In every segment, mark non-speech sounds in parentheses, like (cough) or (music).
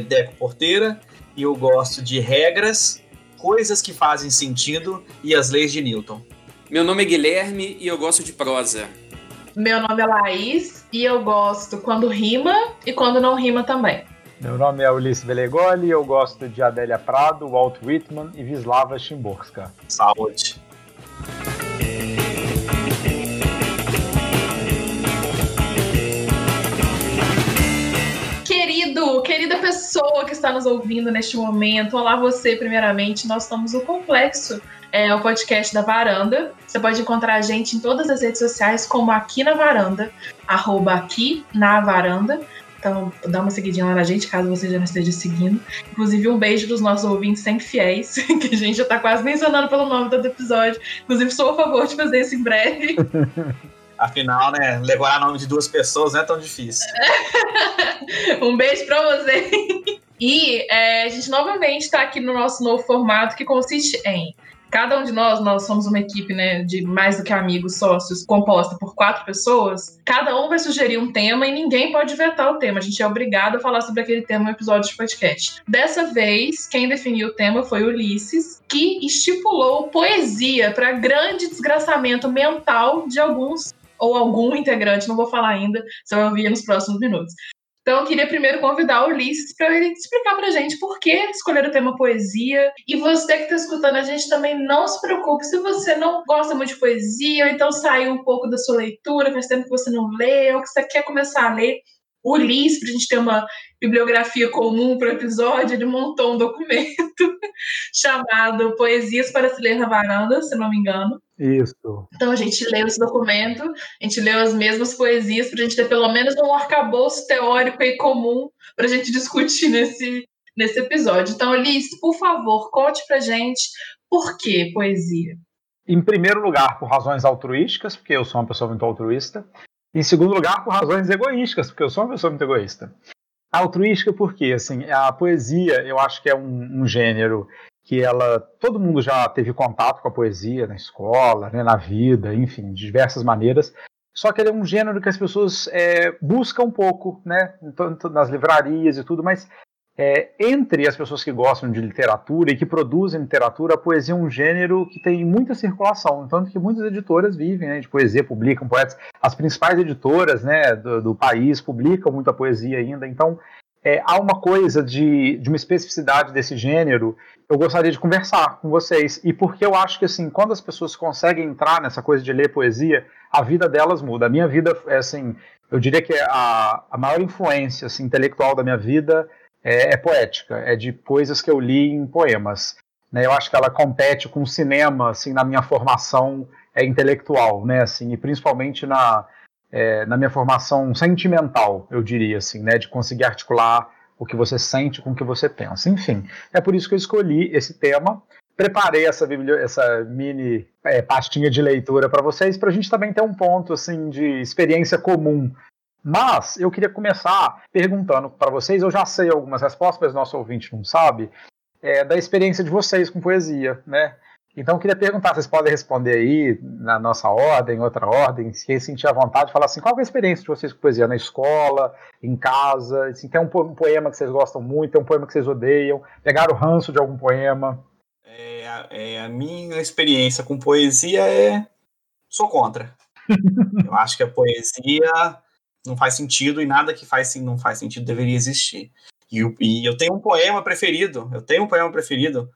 Deco Porteira e eu gosto de regras, coisas que fazem sentido e as leis de Newton. Meu nome é Guilherme e eu gosto de prosa. Meu nome é Laís e eu gosto quando rima e quando não rima também. Meu nome é Ulisses Belegoli e eu gosto de Adélia Prado, Walt Whitman e Vislava Szymborska. Saúde! Querido, querida pessoa que está nos ouvindo neste momento, olá você primeiramente, nós estamos no Complexo, é o podcast da Varanda. Você pode encontrar a gente em todas as redes sociais como aqui na Varanda, arroba aqui na Varanda. Então, dá uma seguidinha lá na gente, caso você já não esteja seguindo. Inclusive, um beijo dos nossos ouvintes sempre fiéis, (laughs) que a gente já tá quase mencionando pelo nome do episódio. Inclusive, sou a favor de fazer isso em breve. (laughs) Afinal, né, levar o nome de duas pessoas não é tão difícil. (laughs) um beijo pra você. E é, a gente novamente está aqui no nosso novo formato que consiste em Cada um de nós, nós somos uma equipe né, de mais do que amigos, sócios, composta por quatro pessoas. Cada um vai sugerir um tema e ninguém pode vetar o tema. A gente é obrigado a falar sobre aquele tema no episódio de podcast. Dessa vez, quem definiu o tema foi Ulisses, que estipulou poesia para grande desgraçamento mental de alguns ou algum integrante, não vou falar ainda, você vai ouvir nos próximos minutos. Então, eu queria primeiro convidar o Ulisses para ele explicar para a gente por que escolher o tema poesia. E você que está escutando a gente também, não se preocupe se você não gosta muito de poesia, ou então saiu um pouco da sua leitura, faz tempo que você não lê, ou que você quer começar a ler. O Ulisses, para a gente ter uma bibliografia comum para o episódio, ele montou um documento (laughs) chamado Poesias para se ler na varanda, se não me engano. Isso. Então a gente leu esse documento, a gente leu as mesmas poesias para a gente ter pelo menos um arcabouço teórico e comum para a gente discutir nesse, nesse episódio. Então, Liz, por favor, conte para gente por que poesia. Em primeiro lugar, por razões altruísticas, porque eu sou uma pessoa muito altruísta. Em segundo lugar, por razões egoísticas, porque eu sou uma pessoa muito egoísta. Altruística porque, assim, a poesia, eu acho que é um, um gênero que ela todo mundo já teve contato com a poesia na escola, né, na vida, enfim, de diversas maneiras. Só que ele é um gênero que as pessoas é, buscam um pouco, né, tanto nas livrarias e tudo, mas é, entre as pessoas que gostam de literatura e que produzem literatura, a poesia é um gênero que tem muita circulação, tanto que muitas editoras vivem né, de poesia, publicam poetas. As principais editoras né, do, do país publicam muita poesia ainda, então é, há uma coisa de, de uma especificidade desse gênero eu gostaria de conversar com vocês. E porque eu acho que, assim, quando as pessoas conseguem entrar nessa coisa de ler poesia, a vida delas muda. A minha vida, é assim, eu diria que a, a maior influência assim, intelectual da minha vida é, é, poética, é de coisas que eu li em poemas. Né? Eu acho que ela compete com o cinema, assim, na minha formação é, intelectual, né? Assim, e principalmente na, é, na minha formação sentimental, eu diria, assim, né? De conseguir articular o que você sente com o que você pensa. Enfim, é por isso que eu escolhi esse tema. Preparei essa, essa mini é, pastinha de leitura para vocês, para a gente também ter um ponto assim de experiência comum. Mas eu queria começar perguntando para vocês, eu já sei algumas respostas, mas nosso ouvinte não sabe, é, da experiência de vocês com poesia, né? Então eu queria perguntar, vocês podem responder aí na nossa ordem, outra ordem, se sentir à vontade, falar assim, qual é a experiência de vocês com poesia na escola, em casa, assim, tem um poema que vocês gostam muito, tem um poema que vocês odeiam, pegaram o ranço de algum poema? É, é, a minha experiência com poesia é, sou contra. (laughs) eu acho que a poesia não faz sentido e nada que faz, não faz sentido deveria existir. E, e eu tenho um poema preferido, eu tenho um poema preferido,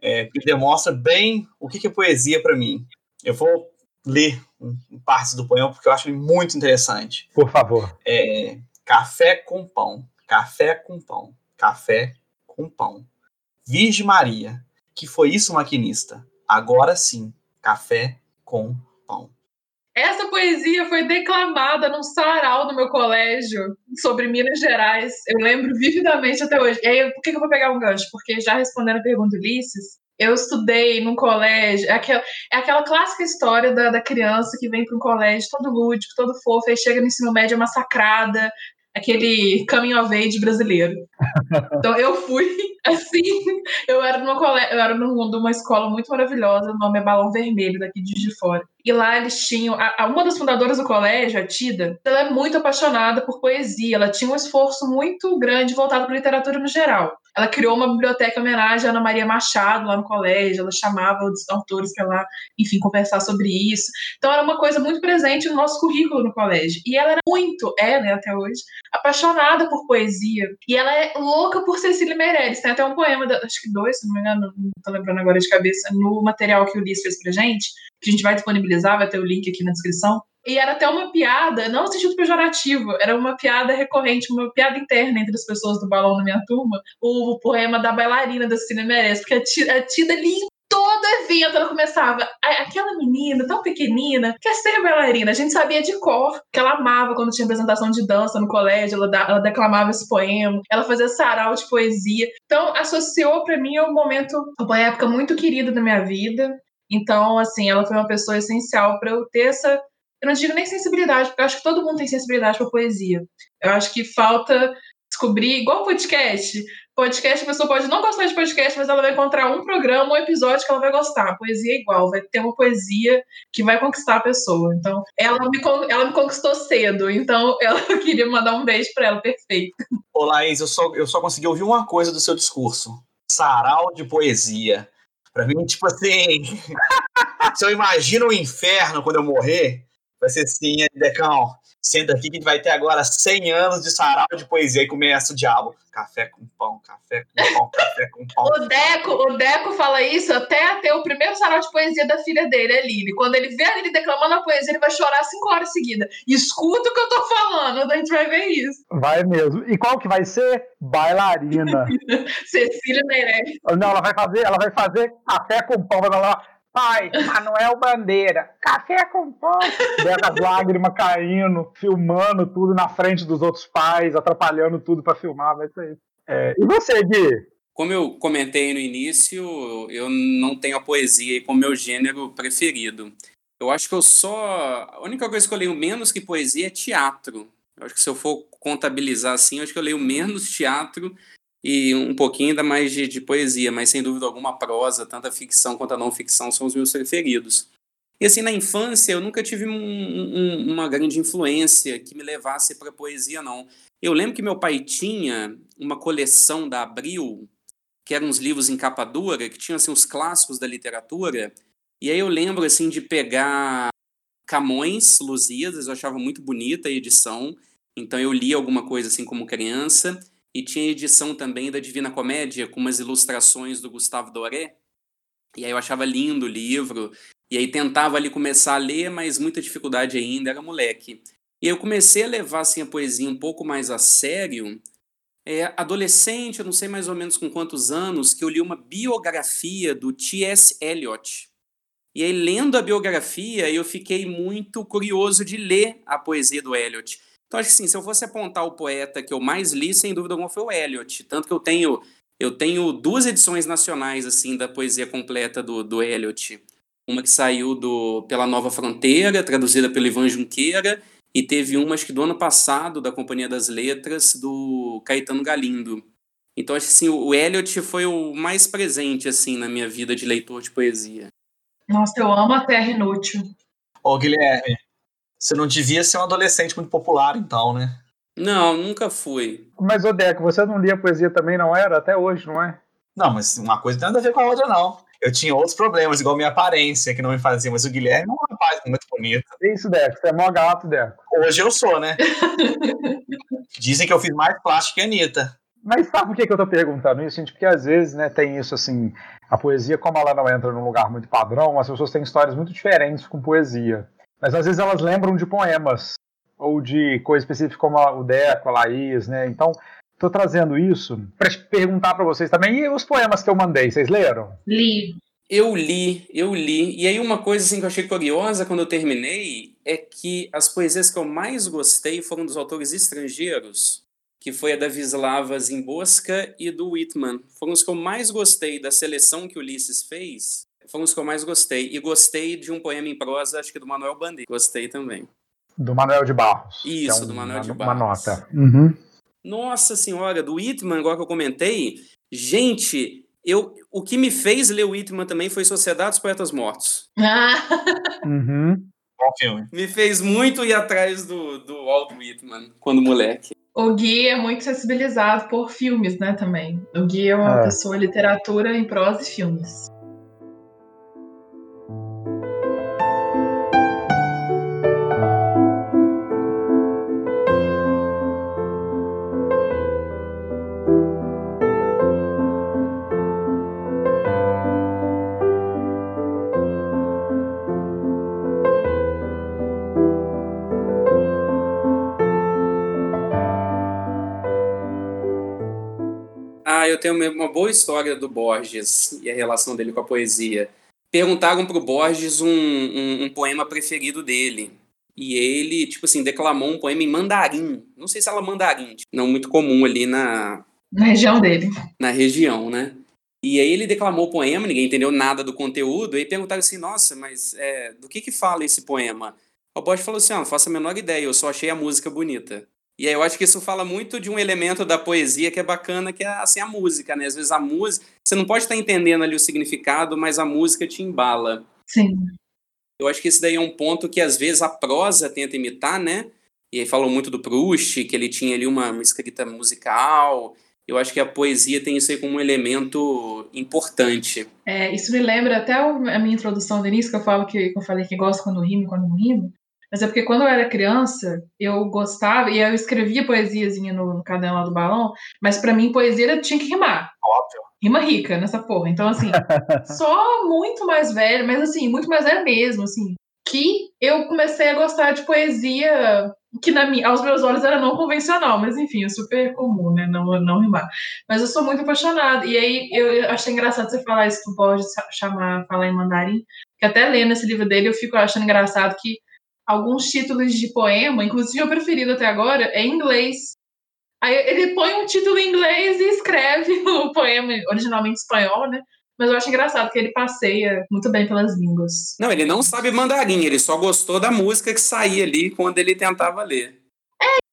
é, que demonstra bem o que, é poesia para mim. Eu vou ler um, partes do poema porque eu acho ele muito interessante. Por favor. É, café com pão, café com pão, café com pão. Virgem Maria, que foi isso, maquinista? Agora sim, café com pão. Essa poesia foi declamada num sarau no meu colégio sobre Minas Gerais. Eu lembro vividamente até hoje. E aí, por que eu vou pegar um gancho? Porque já respondendo a pergunta do Ulisses, eu estudei num colégio. É aquela, é aquela clássica história da, da criança que vem para um colégio todo lúdico, todo fofo, aí chega no ensino médio massacrada, aquele coming of age brasileiro. Então eu fui (laughs) assim, eu era numa, cole... eu era numa escola muito maravilhosa, o nome é Balão Vermelho, daqui de de Fora. E lá eles tinham. A, uma das fundadoras do colégio, a Tida, ela é muito apaixonada por poesia. Ela tinha um esforço muito grande voltado para literatura no geral. Ela criou uma biblioteca em homenagem à Ana Maria Machado lá no colégio. Ela chamava os autores para lá, enfim, conversar sobre isso. Então era uma coisa muito presente no nosso currículo no colégio. E ela era muito, é, né, até hoje, apaixonada por poesia. E ela é louca por Cecília Meirelles. Tem até um poema, da, acho que dois, se não me engano, não tô lembrando agora de cabeça, no material que o Ulisses fez pra gente, que a gente vai disponibilizar, vai ter o link aqui na descrição. E era até uma piada, não no sentido pejorativo, era uma piada recorrente, uma piada interna entre as pessoas do balão na minha turma, o poema da bailarina da Cine Merece, porque a Tida ali todo evento ela começava, aquela menina tão pequenina quer ser bailarina. A gente sabia de cor que ela amava quando tinha apresentação de dança no colégio, ela, ela declamava esse poema, ela fazia sarau de poesia. Então, associou para mim um momento, uma época muito querida da minha vida. Então, assim, ela foi uma pessoa essencial para eu ter essa. Eu não digo nem sensibilidade, porque eu acho que todo mundo tem sensibilidade para poesia. Eu acho que falta descobrir, igual podcast. Podcast, a pessoa pode não gostar de podcast, mas ela vai encontrar um programa, um episódio que ela vai gostar. Poesia é igual, vai ter uma poesia que vai conquistar a pessoa. Então, ela me, ela me conquistou cedo, então ela (laughs) queria mandar um beijo para ela, perfeito. Ô, Laís, eu só, eu só consegui ouvir uma coisa do seu discurso: sarau de poesia. Pra mim, tipo assim, (laughs) se eu imagino o inferno quando eu morrer, vai ser assim, Decão, senta aqui que vai ter agora 100 anos de sarau de poesia e começa o diabo. Café com pão, café com pão, café com (laughs) pão. O Deco, o Deco fala isso até ter o primeiro sarau de poesia da filha dele, a Lili. Quando ele vê a Lili declamando a poesia, ele vai chorar cinco horas seguidas. Escuta o que eu tô falando, a gente vai ver isso. Vai mesmo. E qual que vai ser? Bailarina. (laughs) Cecília Meirelles. Não, ela vai fazer, ela vai fazer café com pão, vai falar Pai, Manuel Bandeira, café com pão. As lágrimas caindo, filmando tudo na frente dos outros pais, atrapalhando tudo para filmar, vai ser isso. É, e você, Gui? Como eu comentei no início, eu não tenho a poesia como meu gênero preferido. Eu acho que eu só. A única coisa que eu leio menos que poesia é teatro. Eu acho que se eu for contabilizar assim, eu acho que eu leio menos teatro e um pouquinho ainda mais de, de, poesia, mas sem dúvida alguma prosa, tanto a ficção quanto a não ficção são os meus preferidos. E assim, na infância eu nunca tive um, um, uma grande influência que me levasse para poesia, não. Eu lembro que meu pai tinha uma coleção da Abril, que eram uns livros em capa dura, que tinham assim, os clássicos da literatura, e aí eu lembro assim de pegar Camões, Lusíadas, eu achava muito bonita a edição, então eu li alguma coisa assim como criança, e tinha edição também da Divina Comédia, com umas ilustrações do Gustavo Doré. E aí eu achava lindo o livro. E aí tentava ali começar a ler, mas muita dificuldade ainda, era moleque. E eu comecei a levar assim, a poesia um pouco mais a sério. É, adolescente, eu não sei mais ou menos com quantos anos, que eu li uma biografia do T.S. Eliot. E aí, lendo a biografia, eu fiquei muito curioso de ler a poesia do Eliot. Então, acho que sim, se eu fosse apontar o poeta que eu mais li, sem dúvida alguma foi o Eliot. Tanto que eu tenho, eu tenho duas edições nacionais, assim, da poesia completa do, do Eliot. Uma que saiu do, pela Nova Fronteira, traduzida pelo Ivan Junqueira, e teve uma, acho que do ano passado, da Companhia das Letras, do Caetano Galindo. Então, acho que sim, o Eliot foi o mais presente, assim, na minha vida de leitor de poesia. Nossa, eu amo a Terra Inútil. Ô, Guilherme, você não devia ser um adolescente muito popular, então, né? Não, nunca fui. Mas, Odeco, você não lia poesia também, não era? Até hoje, não é? Não, mas uma coisa não tem nada a ver com a outra, não. Eu tinha outros problemas, igual minha aparência, que não me fazia, mas o Guilherme é um rapaz muito bonito. Isso, Deco, você é mó gato, Deco. Hoje eu sou, né? (laughs) Dizem que eu fiz mais plástico que a Anitta. Mas sabe por que, que eu tô perguntando isso, gente? Porque às vezes, né, tem isso assim, a poesia, como ela não entra num lugar muito padrão, as pessoas têm histórias muito diferentes com poesia. Mas às vezes elas lembram de poemas, ou de coisa específica como o Deco, a Laís, né? Então, estou trazendo isso para perguntar para vocês também. E os poemas que eu mandei, vocês leram? Li. Eu li, eu li. E aí uma coisa assim que eu achei curiosa quando eu terminei é que as poesias que eu mais gostei foram dos autores estrangeiros, que foi a da Vislava Zimborska e do Whitman. Foram os que eu mais gostei da seleção que Ulisses fez foram os que eu mais gostei. E gostei de um poema em prosa, acho que do Manuel Bandeira. Gostei também. Do Manuel de Barros. Isso, é um, do Manuel de Barros. Uma nota. Uhum. Nossa senhora, do Whitman, agora que eu comentei. Gente, Eu, o que me fez ler Whitman também foi Sociedade dos Poetas Mortos. Ah, (laughs) Uhum. Bom filme. Me fez muito ir atrás do, do Walt Whitman quando moleque. o Gui é muito sensibilizado por filmes, né, também. O Gui é uma É. pessoa literatura em prosa e filmes. Ah, eu tenho uma- boa história do Borges e a relação dele com a poesia. Perguntaram pro Borges um, um, um poema preferido dele. E ele, tipo assim, declamou um poema em mandarim. Não sei se ela mandarim, tipo, não muito comum ali na, Na região dele. na região, né? E aí ele declamou o poema, ninguém entendeu nada do conteúdo, e aí perguntaram assim, nossa, mas é, do que que fala esse poema? O Borges falou assim, ah, não faço a menor ideia, eu só achei a música bonita. E aí eu acho que isso fala muito de um elemento da poesia que é bacana, que é assim, a música, né? Às vezes a música, você não pode estar entendendo ali o significado, mas a música te embala. Sim. Eu acho que esse daí é um ponto que às vezes a prosa tenta imitar, né? E aí falou muito do Proust, que ele tinha ali uma, escrita musical. Eu acho que a poesia tem isso aí como um elemento importante. É, isso me lembra até a minha introdução do início, que eu falo que, que eu falei que gosto quando rimo e quando não rimo. Mas é porque quando eu era criança, eu gostava, e eu escrevia poesiazinha no, no caderno lá do balão, mas pra mim poesia tinha que rimar. Óbvio. Rima rica nessa porra. Então, assim, (laughs) só muito mais velho, mas assim, muito mais velho mesmo, assim, que eu comecei a gostar de poesia que na minha, aos meus olhos era não convencional, mas enfim, é super comum, né? Não, não rimar. Mas eu sou muito apaixonada. E aí eu achei engraçado você falar isso do Borges chamar, falar em mandarim, que até lendo esse livro dele eu fico achando engraçado que alguns títulos de poema, inclusive o preferido até agora, é em inglês. Aí ele põe um título em inglês e escreve (laughs) o poema, originalmente espanhol, né? Mas eu acho engraçado que ele passeia muito bem pelas línguas. Não, ele não sabe mandarim, ele só gostou da música que saía ali quando ele tentava ler.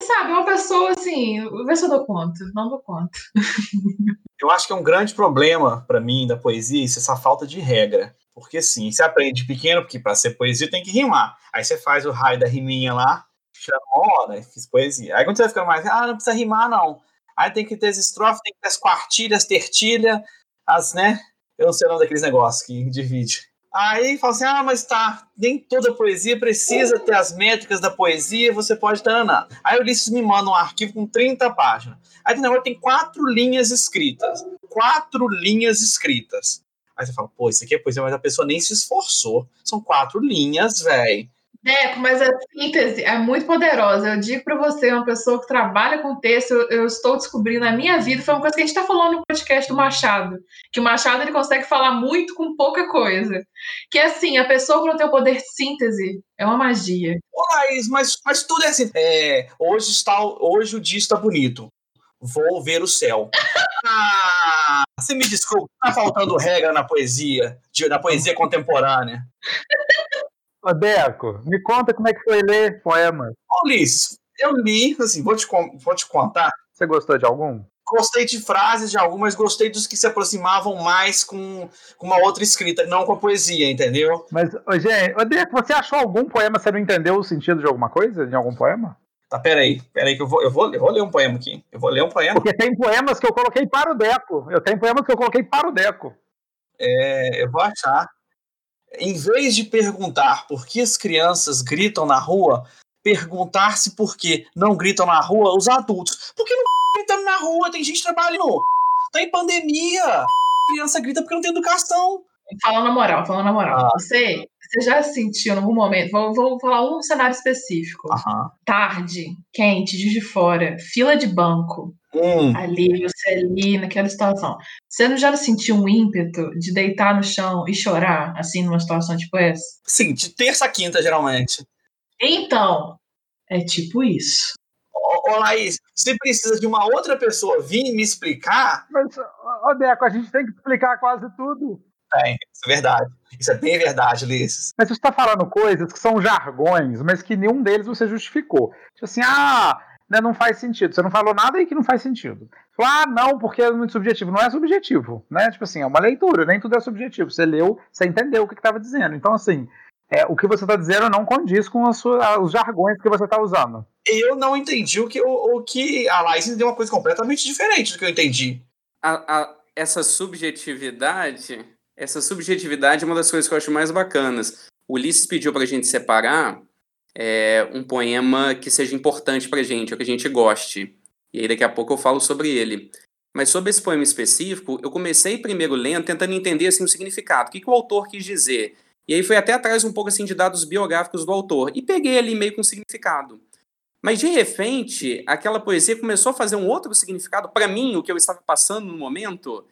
Sabe, uma pessoa assim, vê se eu dou conta, não dou conta. (laughs) Eu acho que é um grande problema para mim da poesia isso, essa falta de regra. Porque sim, você aprende pequeno, porque para ser poesia tem que rimar. Aí você faz o raio da riminha lá, chama hora, fiz poesia. Aí quando você vai ficando mais, ah, não precisa rimar não. Aí tem que ter as estrofes, tem que ter as quartilhas, tertilha, as, né? Eu não sei o nome daqueles negócios que divide. Aí fala assim, ah, mas tá, nem toda poesia precisa ter as métricas da poesia, você pode taraná. Aí o Ulisses me manda um arquivo com 30 páginas. Aí tem tem quatro linhas escritas. Quatro linhas escritas. Aí você fala, pô, isso aqui é poesia, mas a pessoa nem se esforçou. São quatro linhas, velho. Deco, mas a síntese é muito poderosa. Eu digo pra você, uma pessoa que trabalha com texto, eu, eu estou descobrindo na minha vida, foi uma coisa que a gente tá falando no podcast do Machado, que o Machado ele consegue falar muito com pouca coisa. Que é assim, a pessoa quando tem o poder de síntese, é uma magia. Laís, mas, mas tudo é assim. É, hoje, está, hoje o dia está bonito. Vou ver o céu. (laughs) Ah, você me desculpa, tá faltando regra na poesia, de- na poesia contemporânea. Ô, Deco, me conta como é que foi ler poema. Ô, Ulisses, eu li, assim, vou te, vou te contar. Você gostou de algum? Gostei de frases de algumas, gostei dos que se aproximavam mais com, com uma outra escrita, não com a poesia, entendeu? Mas, ô, gente, ô, Deco, você achou algum poema, você não entendeu o sentido de alguma coisa? De algum poema? Tá, peraí, peraí que eu vou, eu vou, eu vou ler um poema aqui. Eu vou ler um poema. Porque tem poemas que eu coloquei para o Deco. Eu tenho poemas que eu coloquei para o Deco. É, eu vou achar. Em vez de perguntar por que as crianças gritam na rua, perguntar-se por que não gritam na rua os adultos. Por que não gritando na rua? Tem gente trabalhando. Tá em pandemia. A criança grita porque não tem educação. Falando na moral, falando na moral. Ah. Você, você já sentiu em algum momento, vou, vou falar um cenário específico. Aham. Tarde, quente, de de fora, fila de banco, Hum, ali, você ali, naquela situação. Você não já sentiu um ímpeto de deitar no chão e chorar, assim, numa situação tipo essa? sim, de terça a quinta, geralmente. Então, é tipo isso. Ô, ô, Laís, você precisa de uma outra pessoa vir me explicar? Mas, ô, Deco, a gente tem que explicar quase tudo. Tem, isso é verdade. Isso é bem verdade, Ulisses. Mas você está falando coisas que são jargões, mas que nenhum deles você justificou. Tipo assim, ah, né, não faz sentido. Você não falou nada aí que não faz sentido. Falou, ah, não, porque é muito subjetivo. Não é subjetivo, né? Tipo assim, é uma leitura, nem tudo é subjetivo. Você leu, você entendeu o que estava dizendo. Então, assim, é, o que você está dizendo não condiz com sua, os jargões que você está usando. Eu não entendi o que, o, o que a Laís entendeu uma coisa completamente diferente do que eu entendi. A, a, essa subjetividade, essa subjetividade é uma das coisas que eu acho mais bacanas. O Ulisses pediu para a gente separar é, um poema que seja importante para a gente, ou que a gente goste. E aí daqui a pouco eu falo sobre ele. Mas sobre esse poema específico, eu comecei primeiro lendo, tentando entender assim, o significado, o que, que o autor quis dizer. E aí foi até atrás um pouco assim de dados biográficos do autor. E peguei ali meio com significado. Mas de repente, aquela poesia começou a fazer um outro significado para mim, o que eu estava passando no momento.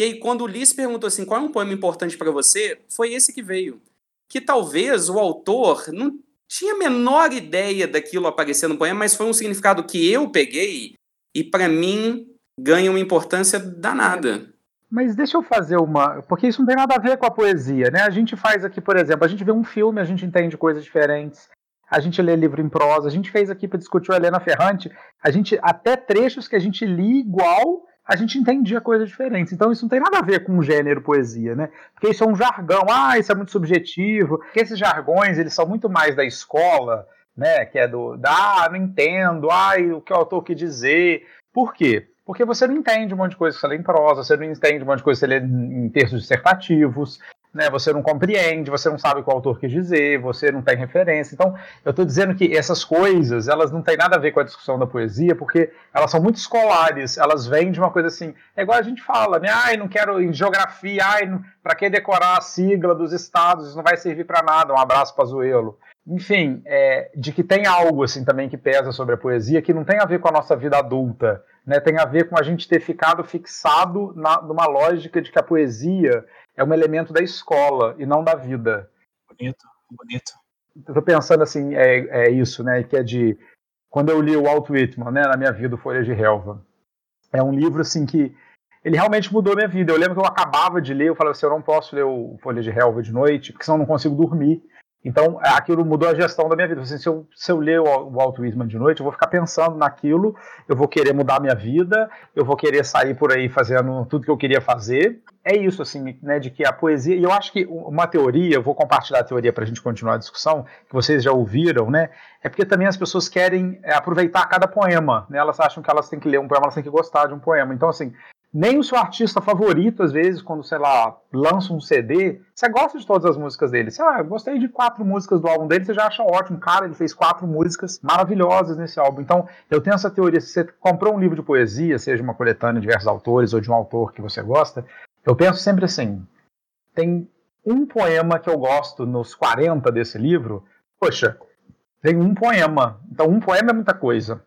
E aí, quando o Ulisses perguntou assim, qual é um poema importante para você, foi esse que veio. Que talvez o autor não tinha a menor ideia daquilo aparecer no poema, mas foi um significado que eu peguei e para mim ganha uma importância danada. Mas deixa eu fazer uma. Porque isso não tem nada a ver com a poesia, né? A gente faz aqui, por exemplo, a gente vê um filme, a gente entende coisas diferentes. A gente lê livro em prosa, a gente fez aqui para discutir o Helena Ferrante, a gente até trechos que a gente li igual, a gente entendia coisas diferentes. Então isso não tem nada a ver com o gênero poesia, né? Porque isso é um jargão, ah, isso é muito subjetivo. Porque esses jargões, eles são muito mais da escola, né? Que é do, ah, não entendo, ai, o que o autor quer dizer. Por quê? Porque você não entende um monte de coisa que você lê em prosa, você não entende um monte de coisa que você lê em textos dissertativos, né, você não compreende, você não sabe o autor quis dizer, você não tem referência. Então, eu estou dizendo que essas coisas, elas não têm nada a ver com a discussão da poesia, porque elas são muito escolares, elas vêm de uma coisa assim, é igual a gente fala, né, ai, não quero em geografia, ai, para que decorar a sigla dos estados, isso não vai servir para nada, um abraço para Zuelo. Enfim, é, de que tem algo assim também que pesa sobre a poesia, que não tem a ver com a nossa vida adulta, né, tem a ver com a gente ter ficado fixado na, numa lógica de que a poesia é um elemento da escola e não da vida. Bonito, bonito. Estou pensando assim, é, é isso, né? Que é de quando eu li o Walt Whitman, né, na minha vida, Folha de Relva. É um livro assim que ele realmente mudou minha vida. Eu lembro que eu acabava de ler, eu falava assim, eu não posso ler o Folha de Relva de noite, porque senão eu não consigo dormir. Então, aquilo mudou a gestão da minha vida. Assim, se, eu, se eu ler o Walt Whitman de noite, eu vou ficar pensando naquilo, eu vou querer mudar a minha vida, eu vou querer sair por aí fazendo tudo que eu queria fazer. É isso, assim, né, de que a poesia... E eu acho que uma teoria, eu vou compartilhar a teoria para a gente continuar a discussão, que vocês já ouviram, né? É porque também as pessoas querem é, aproveitar cada poema, né? Elas acham que elas têm que ler um poema, elas têm que gostar de um poema. Então, assim, nem o seu artista favorito, às vezes, quando, sei lá, lança um CD, você gosta de todas as músicas dele. Você, ah, gostei de quatro músicas do álbum dele, você já acha ótimo. Cara, ele fez quatro músicas maravilhosas nesse álbum. Então, eu tenho essa teoria, se você comprou um livro de poesia, seja uma coletânea de diversos autores ou de um autor que você gosta, eu penso sempre assim, tem um poema que eu gosto nos 40 desse livro, poxa, tem um poema. Então, um poema é muita coisa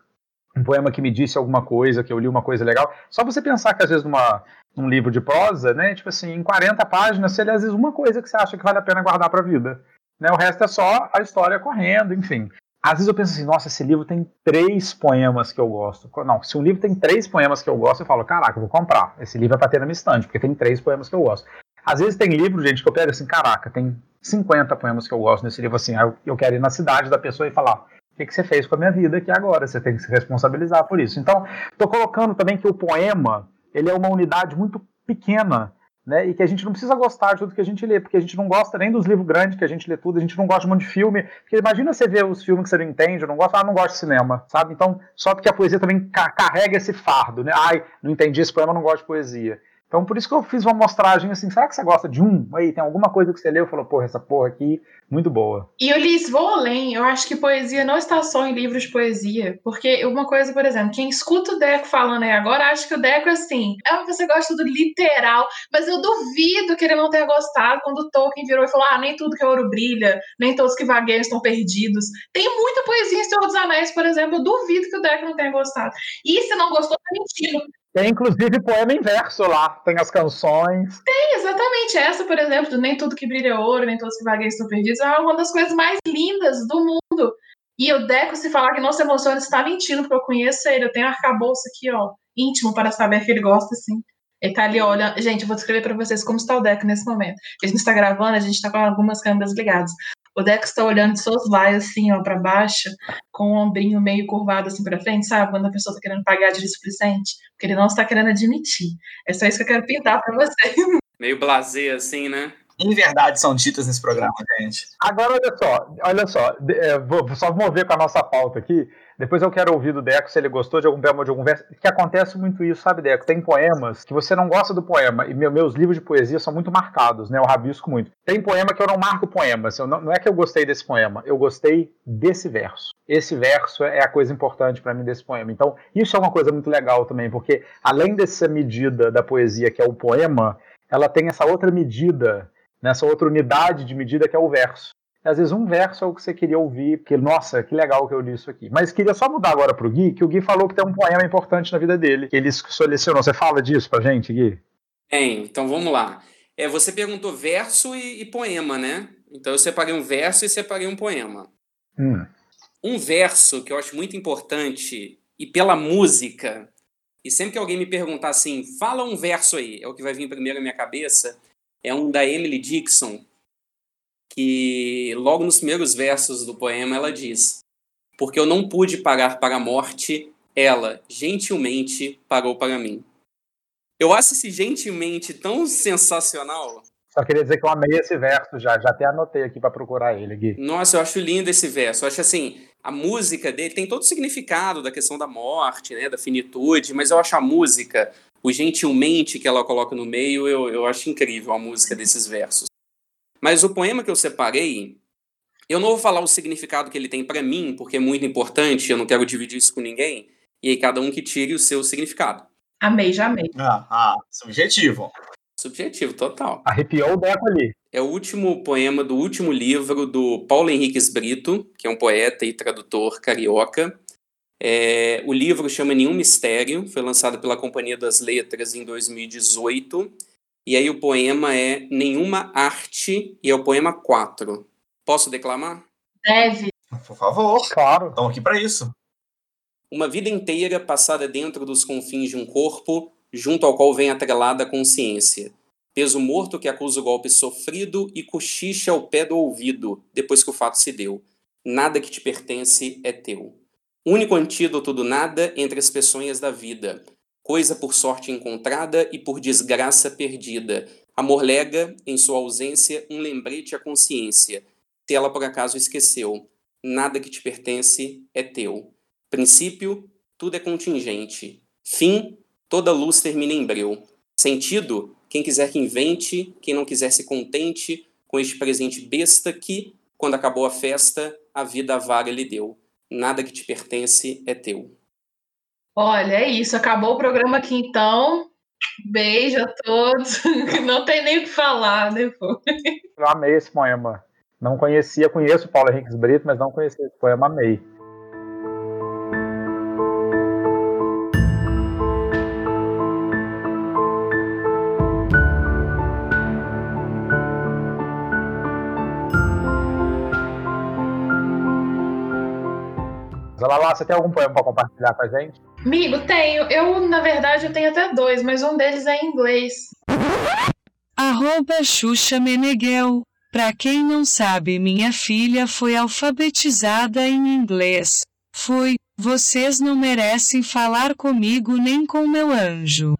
um poema que me disse alguma coisa, que eu li uma coisa legal. Só você pensar que às vezes numa, num livro de prosa, né, tipo assim, em 40 páginas, você lê às vezes uma coisa que você acha que vale a pena guardar para a vida. Né? O resto é só a história correndo, enfim. Às vezes eu penso assim, nossa, esse livro tem três poemas que eu gosto. Não, se um livro tem três poemas que eu gosto, eu falo, caraca, eu vou comprar. Esse livro é pra ter na minha estante, porque tem três poemas que eu gosto. Às vezes tem livro, gente, que eu pego assim, caraca, tem 50 poemas que eu gosto nesse livro, assim, eu quero ir na cidade da pessoa e falar, o que, que você fez com a minha vida aqui agora? Você tem que se responsabilizar por isso. Então, estou colocando também que o poema ele é uma unidade muito pequena, né? E que a gente não precisa gostar de tudo que a gente lê, porque a gente não gosta nem dos livros grandes que a gente lê tudo, a gente não gosta monte de filme. Porque imagina você ver os filmes que você não entende, não gosto, ah, não gosto de cinema, sabe? Então, só porque a poesia também carrega esse fardo, né? Ai, não entendi esse poema, não gosto de poesia. Então, por isso que eu fiz uma amostragem assim, será que você gosta de um? Aí, tem alguma coisa que você leu e falou, porra, essa porra aqui, muito boa. E eu lhes vou além, eu acho que poesia não está só em livros de poesia, porque uma coisa, por exemplo, quem escuta o Deco falando aí agora, acha que o Deco é assim, ah, você gosta do literal, mas eu duvido que ele não tenha gostado quando o Tolkien virou e falou, ah, nem tudo que é ouro brilha, nem todos que vagueiam estão perdidos. Tem muita poesia em Senhor dos Anéis, por exemplo, eu duvido que o Deco não tenha gostado. E se não gostou, tá mentindo. Tem inclusive poema inverso lá, tem as canções. Tem, exatamente. Essa, por exemplo, do Nem Tudo Que Brilha é Ouro, Nem Todos Que Vagueiam Estão Perdidos, é uma das coisas mais lindas do mundo. E o Deco, se falar que não se emociona, está mentindo, porque eu conheço ele. Eu tenho um arcabouço aqui, ó, íntimo, para saber que ele gosta, sim. Ele tá ali, olha. Gente, eu vou descrever para vocês como está o Deco nesse momento. A gente está gravando, a gente está com algumas câmeras ligadas. O Dex tá olhando de soslaio, assim, ó, pra baixo, com o ombrinho meio curvado, assim, pra frente, sabe? Quando a pessoa tá querendo pagar de displicente, porque ele não está querendo admitir. É só isso que eu quero pintar pra você. (laughs) Meio blazer, assim, né? Em verdade são ditas nesse programa, gente. Agora, olha só, olha só, é, vou só mover com a nossa pauta aqui. Depois eu quero ouvir do Deco se ele gostou de algum poema de algum verso. Que acontece muito isso, sabe, Deco? Tem poemas que você não gosta do poema, e meus livros de poesia são muito marcados, né? Eu rabisco muito. Tem poema que eu não marco poemas. Não, não é que eu gostei desse poema, eu gostei desse verso. Esse verso é a coisa importante para mim desse poema. Então, isso é uma coisa muito legal também, porque além dessa medida da poesia que é o poema, ela tem essa outra medida, nessa outra unidade de medida que é o verso às vezes um verso é o que você queria ouvir, porque, nossa, que legal que eu li isso aqui. Mas queria só mudar agora pro Gui, que o Gui falou que tem um poema importante na vida dele, que ele selecionou. Você fala disso pra gente, Gui? Tem, então vamos lá. É, você perguntou verso e, e poema, né? Então eu separei um verso e separei um poema. Hum. Um verso que eu acho muito importante, e pela música, e sempre que alguém me perguntar assim, fala um verso aí, é o que vai vir primeiro na minha cabeça, é um da Emily Dixon, que logo nos primeiros versos do poema ela diz: Porque eu não pude pagar para a morte, ela gentilmente pagou para mim. Eu acho esse gentilmente tão sensacional. Só queria dizer que eu amei esse verso já, já até anotei aqui para procurar ele, Gui. Nossa, eu acho lindo esse verso. Eu acho assim, a música dele tem todo o significado da questão da morte, né, da finitude, mas eu acho a música, o gentilmente que ela coloca no meio, eu, eu acho incrível a música desses versos. Mas o poema que eu separei, eu não vou falar o significado que ele tem para mim, porque é muito importante, eu não quero dividir isso com ninguém, e aí cada um que tire o seu significado. Amei, já amei. Ah, ah subjetivo. Subjetivo, total. Arrepiou o Deco ali. É o último poema do último livro do Paulo Henriques Brito, que é um poeta e tradutor carioca. É, o livro chama Nenhum Mistério, foi lançado pela Companhia das Letras em 2018 e aí o poema é Nenhuma Arte e é o poema 4. Posso declamar? Deve. Por favor. Claro. Estamos aqui para isso. Uma vida inteira passada dentro dos confins de um corpo, junto ao qual vem atrelada a consciência. Peso morto que acusa o golpe sofrido e cochicha ao pé do ouvido, depois que o fato se deu. Nada que te pertence é teu. Único antídoto do nada entre as peçonhas da vida coisa por sorte encontrada e por desgraça perdida. Amor lega, em sua ausência, um lembrete à consciência. Se ela por acaso esqueceu, nada que te pertence é teu. Princípio, tudo é contingente. Fim, toda luz termina em breu. Sentido, quem quiser que invente, quem não quiser se contente com este presente besta que, quando acabou a festa, a vida vaga lhe deu. Nada que te pertence é teu. Olha, é isso. Acabou o programa aqui então. Beijo a todos. (laughs) Não tem nem o que falar depois. Eu amei esse poema. Não conhecia, conheço o Paulo Henrique Brito, mas não conhecia esse poema, amei. Você tem algum poema para compartilhar com a gente? Amigo, tenho. Eu, na verdade, eu tenho até dois, mas um deles é em inglês. Arroba Xuxa Meneghel. Pra quem não sabe, minha filha foi alfabetizada em inglês. Fui. Vocês não merecem falar comigo nem com meu anjo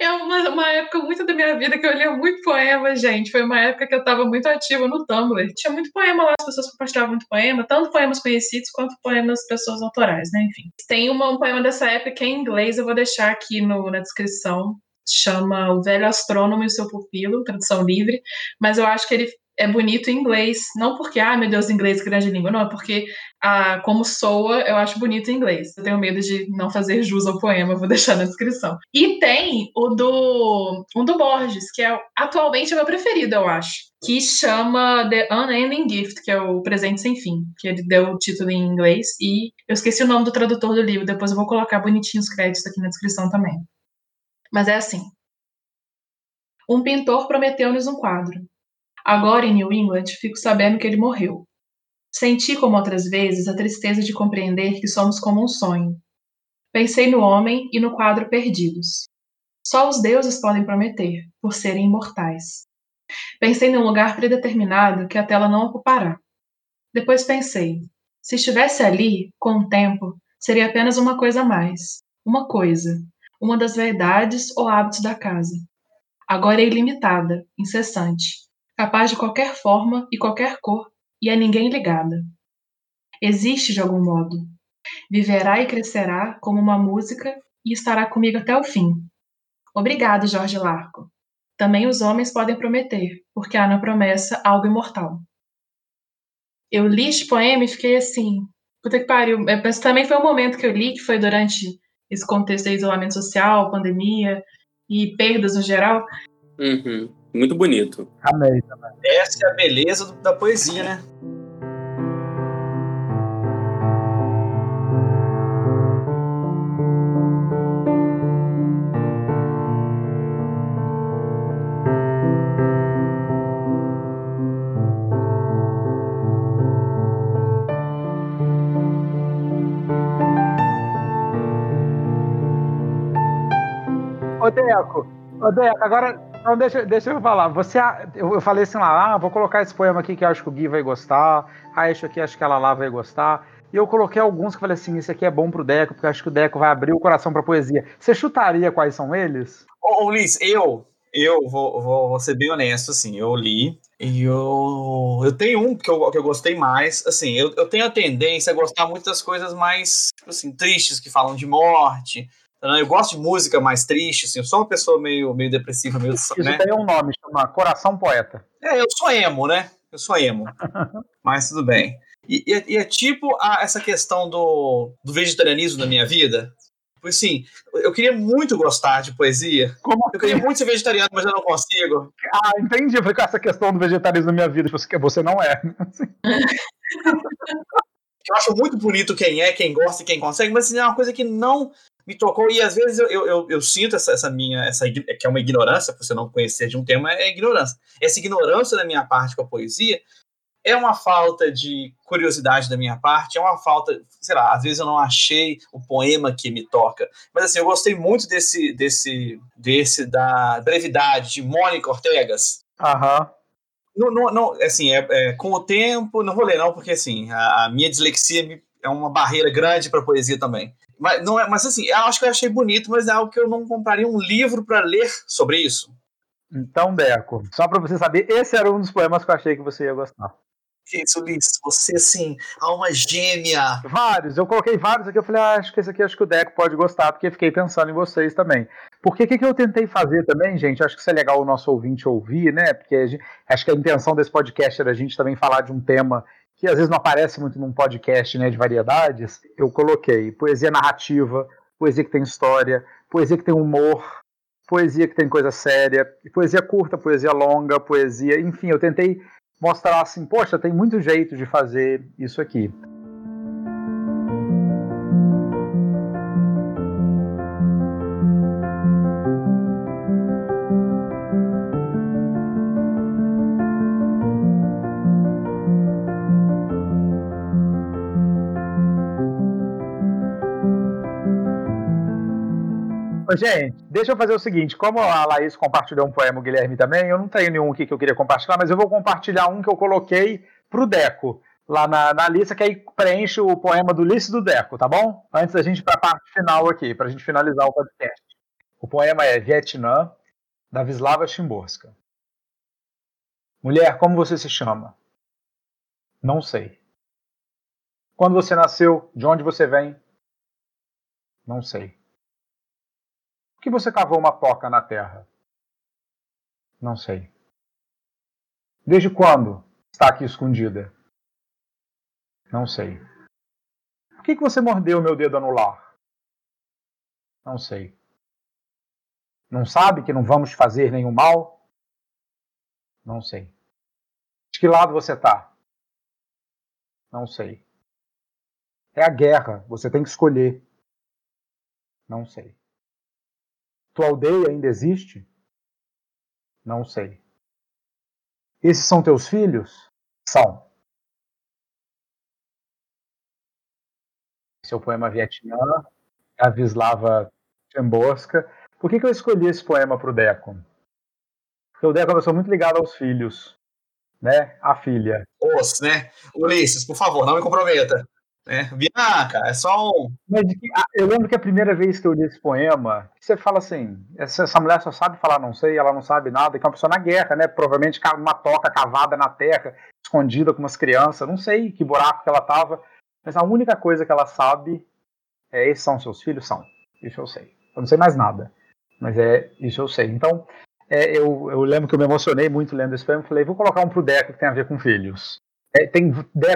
é uma, uma época muito da minha vida que eu lia muito poema, gente. Foi uma época que eu estava muito ativa no Tumblr. Tinha muito poema lá, as pessoas compartilhavam muito poema, tanto poemas conhecidos quanto poemas de pessoas autorais, né? Enfim. Tem uma, um poema dessa época que é em inglês, eu vou deixar aqui no, na descrição. Chama O Velho Astrônomo e o Seu Pupilo, tradução livre, mas eu acho que ele é bonito em inglês. Não porque, ah, meu Deus, inglês, grande língua. Não, é porque, ah, como soa, eu acho bonito em inglês. Eu tenho medo de não fazer jus ao poema, vou (laughs) deixar na descrição. E tem o do, um do Borges, que é atualmente é meu preferido, eu acho. Que chama The Unending Gift, que é o Presente Sem Fim. Que ele deu o título em inglês. E eu esqueci o nome do tradutor do livro, depois eu vou colocar bonitinho os créditos aqui na descrição também. Mas é assim. Um pintor prometeu-nos um quadro. Agora, em New England, fico sabendo que ele morreu. Senti, como outras vezes, a tristeza de compreender que somos como um sonho. Pensei no homem e no quadro perdidos. Só os deuses podem prometer, por serem imortais. Pensei num lugar predeterminado que a tela não ocupará. Depois pensei: se estivesse ali, com o tempo, seria apenas uma coisa a mais. Uma coisa. Uma das verdades ou hábitos da casa. Agora é ilimitada, incessante, capaz de qualquer forma e qualquer cor, e a ninguém ligada. Existe de algum modo. Viverá e crescerá como uma música e estará comigo até o fim. Obrigado, Jorge Larco. Também os homens podem prometer, porque há na promessa algo imortal. Eu li este poema e fiquei assim, puta que pariu. Mas também foi um momento que eu li, que foi durante esse contexto de isolamento social, pandemia e perdas no geral. Uhum. Muito bonito. Amei também. Essa é a beleza da poesia, né? Ô, Deco, ô, Deco, agora então deixa, deixa eu falar. Você, eu falei assim lá, ah, vou colocar esse poema aqui que eu acho que o Gui vai gostar. Ah, esse aqui acho que ela lá vai gostar. E eu coloquei alguns que falei assim, esse aqui é bom pro Deco, porque eu acho que o Deco vai abrir o coração pra poesia. Você chutaria quais são eles? Ô, ô Liz, eu, eu vou, vou, vou, ser bem honesto, assim, eu li e eu, eu tenho um que eu, que eu gostei mais, assim, eu, eu tenho a tendência a gostar muito das coisas mais, assim, tristes, que falam de morte, eu gosto de música mais triste, assim, eu sou uma pessoa meio, meio depressiva, meio. Isso né? tem um nome, chama Coração Poeta. É, eu sou emo, né? Eu sou emo. (laughs) Mas tudo bem. E, e, é, e é tipo a, essa questão do, do vegetarianismo na minha vida. Porque assim, eu queria muito gostar de poesia. Como eu queria assim? muito ser vegetariano, mas eu não consigo. Ah, entendi. Foi com essa questão do vegetarianismo na minha vida, você, você não é. (laughs) eu acho muito bonito quem é, quem gosta e quem consegue, mas assim, é uma coisa que não me tocou, e às vezes eu, eu, eu sinto essa, essa, minha, essa, que é uma ignorância, por você não conhecer de um tema, é ignorância. Essa ignorância da minha parte com a poesia é uma falta de curiosidade da minha parte, é uma falta, sei lá, às vezes eu não achei o poema que me toca. Mas assim, eu gostei muito desse, desse, desse da brevidade de Mônica Ortegas. Aham. Não, não, não, assim, é, é, com o tempo, não vou ler não, porque assim, a, a minha dislexia é uma barreira grande para poesia também. Mas, não é, mas assim, eu acho que eu achei bonito, mas é algo que eu não compraria um livro para ler sobre isso. Então, Deco, só para você saber, esse era um dos poemas que eu achei que você ia gostar. Que isso, Ulisses, você assim, alma gêmea. Vários, eu coloquei vários aqui, eu falei, ah, acho que esse aqui acho que o Deco pode gostar, porque fiquei pensando em vocês também. Porque o que, que eu tentei fazer também, gente, acho que isso é legal o nosso ouvinte ouvir, né? Porque gente, acho que a intenção desse podcast era a gente também falar de um tema que às vezes não aparece muito num podcast né, de variedades, eu coloquei poesia narrativa, poesia que tem história, poesia que tem humor, poesia que tem coisa séria, poesia curta, poesia longa, poesia, enfim, eu tentei mostrar assim, poxa, tem muito jeito de fazer isso aqui. Gente, deixa eu fazer o seguinte: como a Laís compartilhou um poema, o Guilherme também, eu não tenho nenhum aqui que eu queria compartilhar, mas eu vou compartilhar um que eu coloquei pro Deco, lá na, na lista, que aí preenche o poema do Ulisses do Deco, tá bom? Antes da gente ir para a parte final aqui, para a gente finalizar o podcast. O poema é Vietnã, da Vislava Chimborska. Mulher, como você se chama? Não sei. Quando você nasceu? De onde você vem? Não sei. Por que você cavou uma toca na terra? Não sei. Desde quando está aqui escondida? Não sei. Por que você mordeu meu dedo anular? Não sei. Não sabe que não vamos fazer nenhum mal? Não sei. De que lado você está? Não sei. É a guerra, você tem que escolher. Não sei. Tua aldeia ainda existe? Não sei. Esses são teus filhos? São. O poema Vietnã, a Vislava Chamborska. Por que, que eu escolhi esse poema para o Deco? Porque o Deco é uma pessoa muito ligada aos filhos, né? A filha. Os, né? Ulisses, por favor, não me comprometa. É, Bianca, é só um. Mas ah, eu lembro que a primeira vez que eu li esse poema, você fala assim: essa, essa, mulher só sabe falar não sei, ela não sabe nada, que é uma pessoa na guerra, né? Provavelmente uma toca cavada na terra, escondida com umas crianças, não sei que buraco que ela tava, mas a única coisa que ela sabe é: esses são seus filhos? São. Isso eu sei. Eu não sei mais nada, mas é isso eu sei. Então, é, eu, eu lembro que eu me emocionei muito lendo esse poema, falei: vou colocar um pro Deco que tem a ver com filhos. É, tem,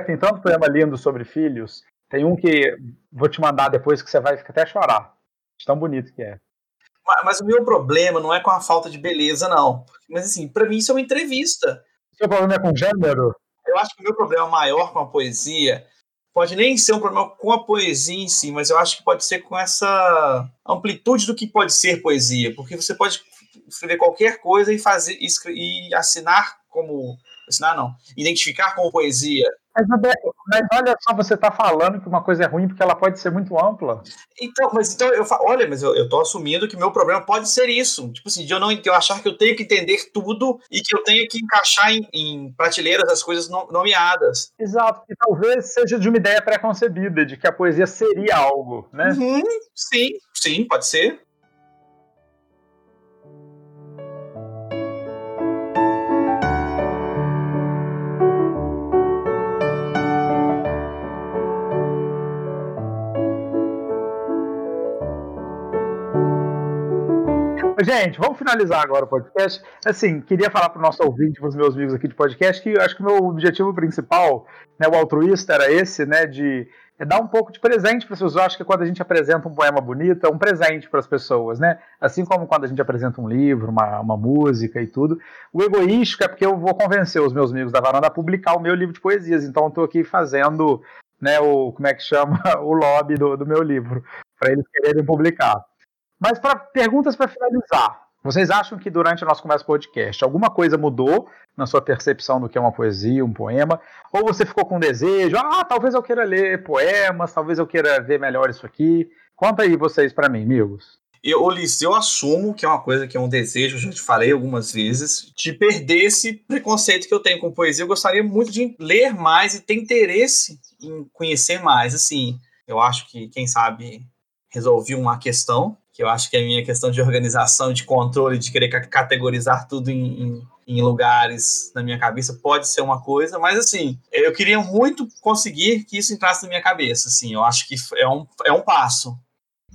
tem tanto poema lindo sobre filhos. Tem um que vou te mandar depois que você vai até chorar. De tão bonito que é. Mas, mas, o meu problema não é com a falta de beleza, não. Mas assim, para mim isso é uma entrevista. O seu problema é com gênero? Eu acho que o meu problema maior com a poesia pode nem ser um problema com a poesia em si, mas eu acho que pode ser com essa amplitude do que pode ser poesia, porque você pode escrever qualquer coisa e fazer e assinar como assinar não, identificar como poesia. Mas, mas olha só, você está falando que uma coisa é ruim porque ela pode ser muito ampla. Então, mas então eu falo, olha, mas eu, eu tô assumindo que meu problema pode ser isso. Tipo assim, de eu não eu achar que eu tenho que entender tudo e que eu tenho que encaixar em, em prateleiras as coisas nomeadas. Exato, e talvez seja de uma ideia pré-concebida, de que a poesia seria algo, né? Uhum, sim, sim, pode ser. Gente, vamos finalizar agora o podcast. Assim, queria falar para o nosso ouvinte, para os meus amigos aqui de podcast, que eu acho que o meu objetivo principal, né, o altruísta, era esse, né, de é dar um pouco de presente para as pessoas. Eu acho que quando a gente apresenta um poema bonito, é um presente para as pessoas, né? Assim como quando a gente apresenta um livro, uma, uma música e tudo. O egoístico é porque eu vou convencer os meus amigos da varanda a publicar o meu livro de poesias. Então, eu estou aqui fazendo, né, o, como é que chama, (laughs) o lobby do, do meu livro, para eles quererem publicar. Mas para perguntas para finalizar, vocês acham que durante a nossa conversa podcast alguma coisa mudou na sua percepção do que é uma poesia, um poema? Ou você ficou com desejo, ah, talvez eu queira ler poemas, talvez eu queira ver melhor isso aqui? Conta aí vocês para mim, amigos. Eu, Ulisses, eu assumo que é uma coisa que é um desejo, já te falei algumas vezes, de perder esse preconceito que eu tenho com poesia. Eu gostaria muito de ler mais e ter interesse em conhecer mais. Assim, eu acho que, quem sabe, resolvi uma questão que eu acho que a minha questão de organização, de controle, de querer categorizar tudo em, em, em, lugares na minha cabeça pode ser uma coisa, mas assim, eu queria muito conseguir que isso entrasse na minha cabeça, assim, eu acho que é um, é um passo,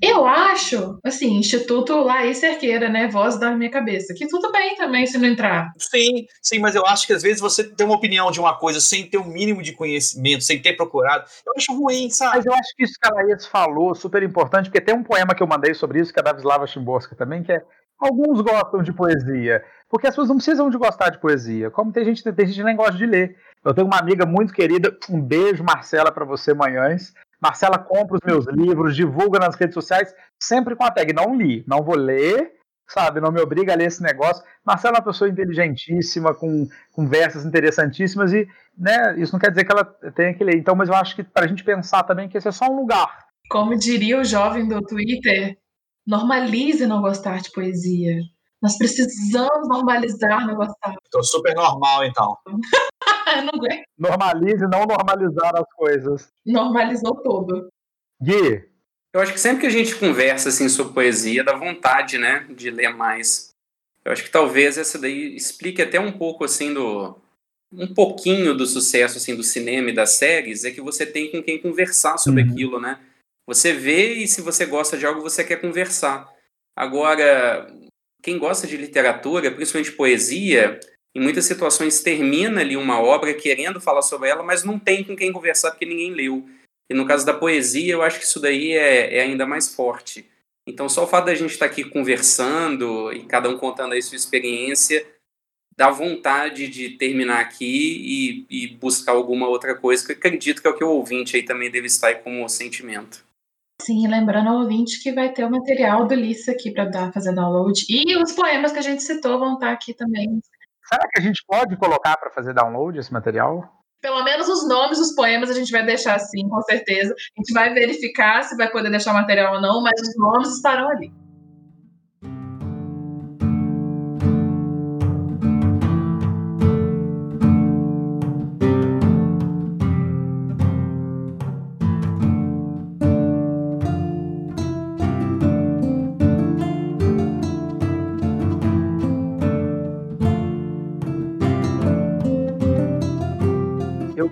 eu acho, assim, Instituto Laís Cerqueira, né? Voz da minha cabeça. Que tudo bem também se não entrar. Sim, sim, mas eu acho que às vezes você tem uma opinião de uma coisa sem ter o um mínimo de conhecimento, sem ter procurado. Eu acho ruim, sabe? Mas eu acho que isso que a Laís falou super importante, porque tem um poema que eu mandei sobre isso, que é da Vislava Chimborska também, que é Alguns gostam de poesia, porque as pessoas não precisam de gostar de poesia. Como tem gente, tem gente que nem gosta de ler. Eu tenho uma amiga muito querida, um beijo, Marcela, para você, manhãs. Marcela compra os meus livros, divulga nas redes sociais, sempre com a tag. Não li, não vou ler, sabe? Não me obriga a ler esse negócio. Marcela é uma pessoa inteligentíssima, com conversas interessantíssimas, e né, isso não quer dizer que ela tenha que ler. Então, mas eu acho que para a gente pensar também que esse é só um lugar. Como diria o jovem do Twitter, normalize não gostar de poesia. Nós precisamos normalizar não gostar. Estou super normal, então. (laughs) não aguento. Normalize não normalizar as coisas. Normalizou tudo. Gui. Eu acho que sempre que a gente conversa assim sobre poesia, dá vontade, né, de ler mais. Eu acho que talvez essa daí explique até um pouco assim do um pouquinho do sucesso assim do cinema e das séries é que você tem com quem conversar sobre uhum. aquilo, né? Você vê e se você gosta de algo você quer conversar. Agora, quem gosta de literatura, principalmente poesia, em muitas situações termina ali uma obra querendo falar sobre ela, mas não tem com quem conversar porque ninguém leu. E no caso da poesia, eu acho que isso daí é, é ainda mais forte. Então, só o fato da gente estar aqui conversando e cada um contando aí sua experiência, dá vontade de terminar aqui e, e buscar alguma outra coisa, que eu acredito que é o que o ouvinte aí também deve estar aí como sentimento. Sim, lembrando ao ouvinte que vai ter o material do Lissa aqui para fazer download. E os poemas que a gente citou vão estar aqui também Será que a gente pode colocar para fazer download esse material? Pelo menos os nomes dos poemas a gente vai deixar assim, com certeza. A gente vai verificar se vai poder deixar material ou não, mas os nomes estarão ali.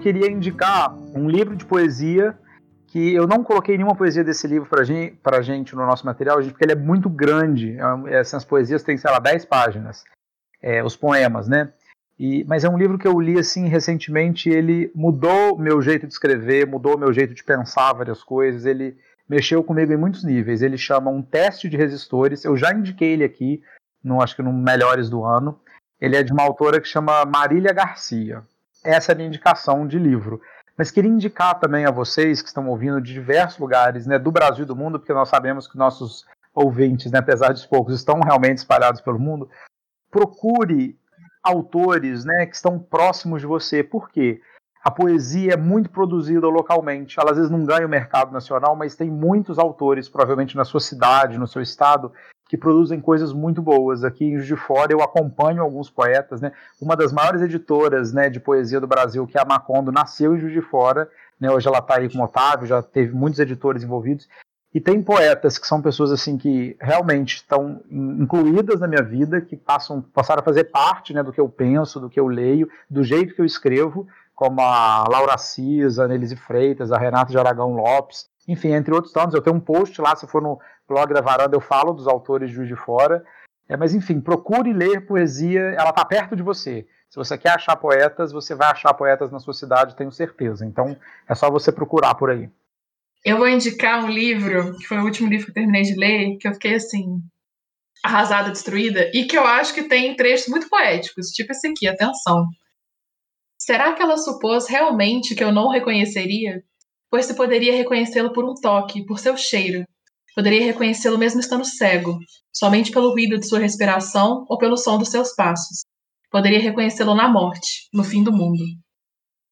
Queria indicar um livro de poesia que eu não coloquei nenhuma poesia desse livro pra gente, gente no nosso material, gente, porque ele é muito grande. É, essas poesias têm, sei lá, 10 páginas. É, os poemas, né? E, mas é um livro que eu li assim recentemente. Ele mudou meu jeito de escrever, mudou meu jeito de pensar várias coisas. Ele mexeu comigo em muitos níveis. Ele chama Um Teste de Resistores. Eu já indiquei ele aqui, no, acho que no Melhores do Ano. Ele é de uma autora que chama Marília Garcia. Essa é a minha indicação de livro. Mas queria indicar também a vocês que estão ouvindo de diversos lugares né, do Brasil e do mundo, porque nós sabemos que nossos ouvintes, né, apesar de poucos, estão realmente espalhados pelo mundo. Procure autores né, que estão próximos de você. Por quê? A poesia é muito produzida localmente. Ela às vezes não ganha o mercado nacional, mas tem muitos autores, provavelmente na sua cidade, no seu estado, que produzem coisas muito boas. Aqui em Juiz de Fora eu acompanho alguns poetas, né? Uma das maiores editoras, né, de poesia do Brasil, que é a Macondo, nasceu em Juiz de Fora, né? Hoje ela está aí com o Otávio, já teve muitos editores envolvidos. E tem poetas que são pessoas assim que realmente estão incluídas na minha vida, que passam passaram a fazer parte, né, do que eu penso, do que eu leio, do jeito que eu escrevo, como a Laura Cisa, a Nelise Freitas, a Renata de Aragão Lopes, enfim, entre outros tantos. Eu tenho um post lá, se for no blog da Varanda, eu falo dos autores de Juiz de Fora. É, mas enfim, procure ler poesia, ela está perto de você. Se você quer achar poetas, você vai achar poetas na sua cidade, tenho certeza. Então é só você procurar por aí. Eu vou indicar um livro, que foi o último livro que eu terminei de ler, que eu fiquei assim, arrasada, destruída, e que eu acho que tem trechos muito poéticos, tipo esse aqui, atenção. Será que ela supôs realmente que eu não reconheceria? Pois se poderia reconhecê-lo por um toque, por seu cheiro. Poderia reconhecê-lo mesmo estando cego, somente pelo ruído de sua respiração ou pelo som dos seus passos. Poderia reconhecê-lo na morte, no fim do mundo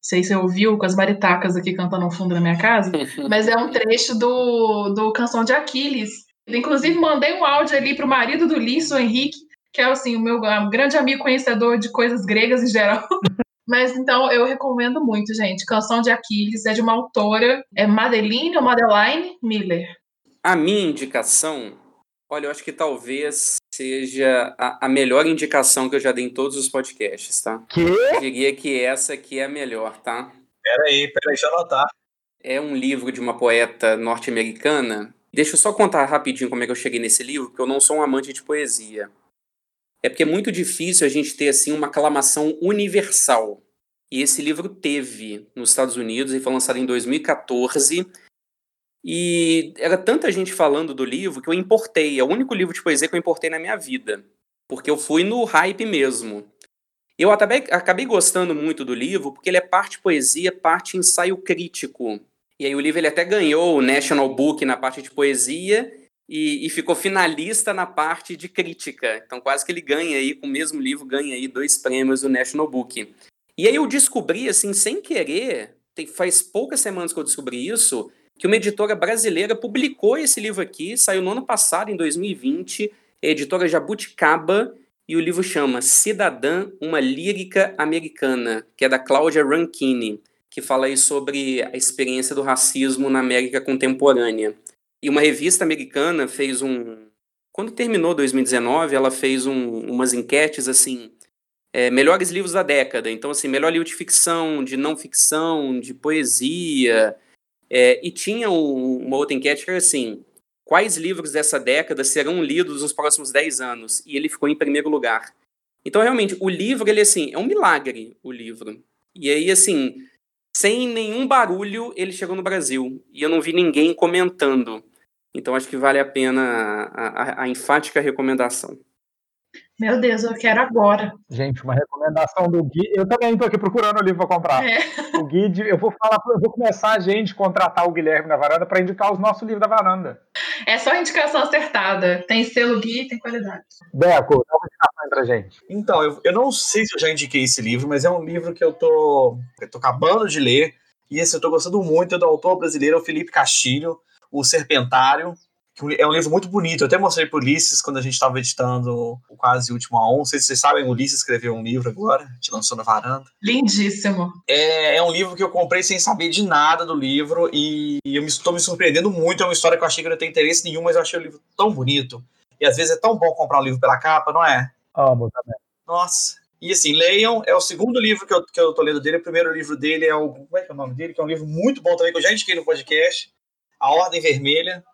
sei se você ouviu com as maritacas aqui cantando ao fundo da minha casa, (laughs) mas é um trecho do, do Canção de Aquiles. Inclusive, mandei um áudio ali pro marido do Lisso, o Henrique, que é assim, o meu grande amigo conhecedor de coisas gregas em geral. (laughs) Mas então eu recomendo muito, gente. Canção de Aquiles é de uma autora, é Madeline ou Madeline Miller. A minha indicação, olha, eu acho que talvez seja a, a, melhor indicação que eu já dei em todos os podcasts, tá? Que? Eu diria que essa aqui é a melhor, tá? Peraí, peraí, deixa eu anotar. É um livro de uma poeta norte-americana. Deixa eu só contar rapidinho como é que eu cheguei nesse livro, porque eu não sou um amante de poesia. É porque é muito difícil a gente ter assim uma aclamação universal. E esse livro teve nos Estados Unidos e foi lançado em 2014 e era tanta gente falando do livro que eu importei. É o único livro de poesia que eu importei na minha vida. Porque eu fui no hype mesmo. Eu acabei, acabei gostando muito do livro porque ele é parte poesia, parte ensaio crítico. E aí o livro ele até ganhou o National Book na parte de poesia e, e, ficou finalista na parte de crítica. Então quase que ele ganha aí, com o mesmo livro, ganha aí dois prêmios do National Book. E aí eu descobri, assim, sem querer, tem, faz poucas semanas que eu descobri isso, que uma editora brasileira publicou esse livro aqui, saiu no ano passado, em 2020, a editora Jabuticaba, e o livro chama Cidadã, uma lírica americana, que é da Cláudia Rankine, que fala aí sobre a experiência do racismo na América contemporânea. E uma revista americana fez um... Quando terminou 2019, ela fez um, umas enquetes, assim, é, melhores livros da década. Então, assim, melhor livro de ficção, de não ficção, de poesia, é, e tinha um, uma outra enquete que era assim: quais livros dessa década serão lidos nos próximos 10 anos? E ele ficou em primeiro lugar. Então, realmente, o livro, ele assim, é um milagre, o livro. E aí, assim, sem nenhum barulho, ele chegou no Brasil. E eu não vi ninguém comentando. Então, acho que vale a pena a, a, a enfática recomendação. Meu Deus, eu quero agora. Gente, uma recomendação do Gui. Eu também estou aqui procurando o livro para comprar. É. O Gui, eu vou falar, eu vou começar a gente contratar o Guilherme na varanda para indicar os nossos livros da varanda. É só indicação acertada. Tem selo Gui, tem qualidade. Beco, dá uma indicação pra gente. Então, eu, eu não sei se eu já indiquei esse livro, mas é um livro que eu tô, eu tô acabando de ler. E esse eu tô gostando muito, é do autor brasileiro Felipe Castilho, O Serpentário é um livro muito bonito. Eu até mostrei pro Ulisses quando a gente estava editando o Quase Último a On. Não sei se vocês sabem, o Ulisses escreveu um livro agora, te lançou na varanda. Lindíssimo. É, é um livro que eu comprei sem saber de nada do livro e eu estou me, me surpreendendo muito. É uma história que eu achei que não tem interesse nenhum, mas eu achei o livro tão bonito. E às vezes é tão bom comprar um livro pela capa, não é? Amo também. Nossa. E assim, leiam, é o segundo livro que eu, que eu tô lendo dele. O primeiro livro dele é o. Como é que é o nome dele? Que é um livro muito bom também, que eu já indiquei no podcast. A Ordem Vermelha.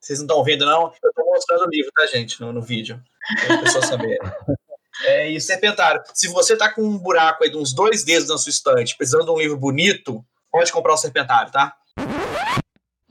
Vocês não estão vendo, não? Eu tô mostrando o livro, tá, gente, no, no vídeo. Para as pessoas saberem. (laughs) É, e Serpentário. Se você tá com um buraco aí de uns dois dedos na sua estante, precisando de um livro bonito, pode comprar o Serpentário, tá?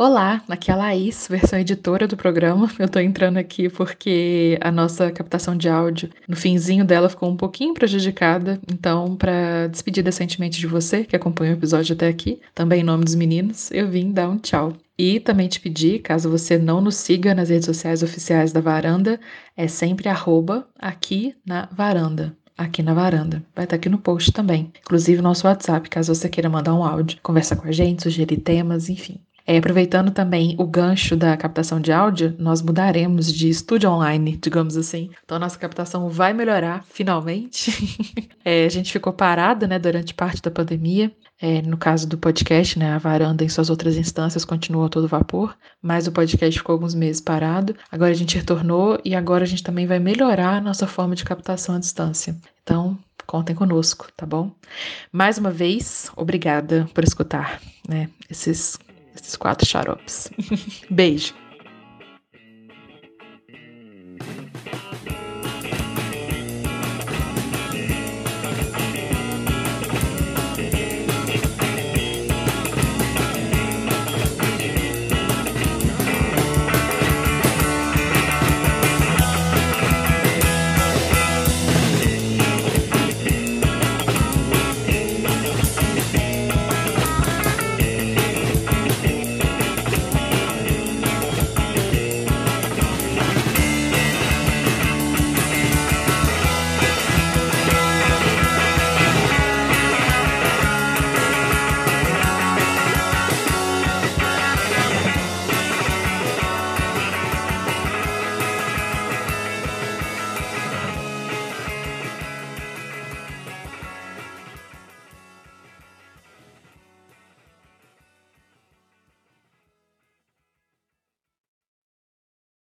Olá, aqui é a Laís, versão editora do programa. Eu tô entrando aqui porque a nossa captação de áudio, no finzinho dela, ficou um pouquinho prejudicada. Então, para despedir decentemente de você, que acompanha o episódio até aqui, também em nome dos meninos, eu vim dar um tchau. E também te pedir, caso você não nos siga nas redes sociais oficiais da Varanda, é sempre arroba aqui na varanda aqui na varanda. Vai estar aqui no post também. Inclusive nosso WhatsApp, caso você queira mandar um áudio, conversar com a gente, sugerir temas, enfim. É, aproveitando também o gancho da captação de áudio, nós mudaremos de estúdio online, digamos assim. Então, a nossa captação vai melhorar, finalmente. (laughs) é, a gente ficou parada né, durante parte da pandemia. É, no caso do podcast, né, a varanda em suas outras instâncias continuou a todo vapor, mas o podcast ficou alguns meses parado. Agora a gente retornou e agora a gente também vai melhorar a nossa forma de captação à distância. Então, contem conosco, tá bom? Mais uma vez, obrigada por escutar né, esses esses quatro xaropes. Beijo.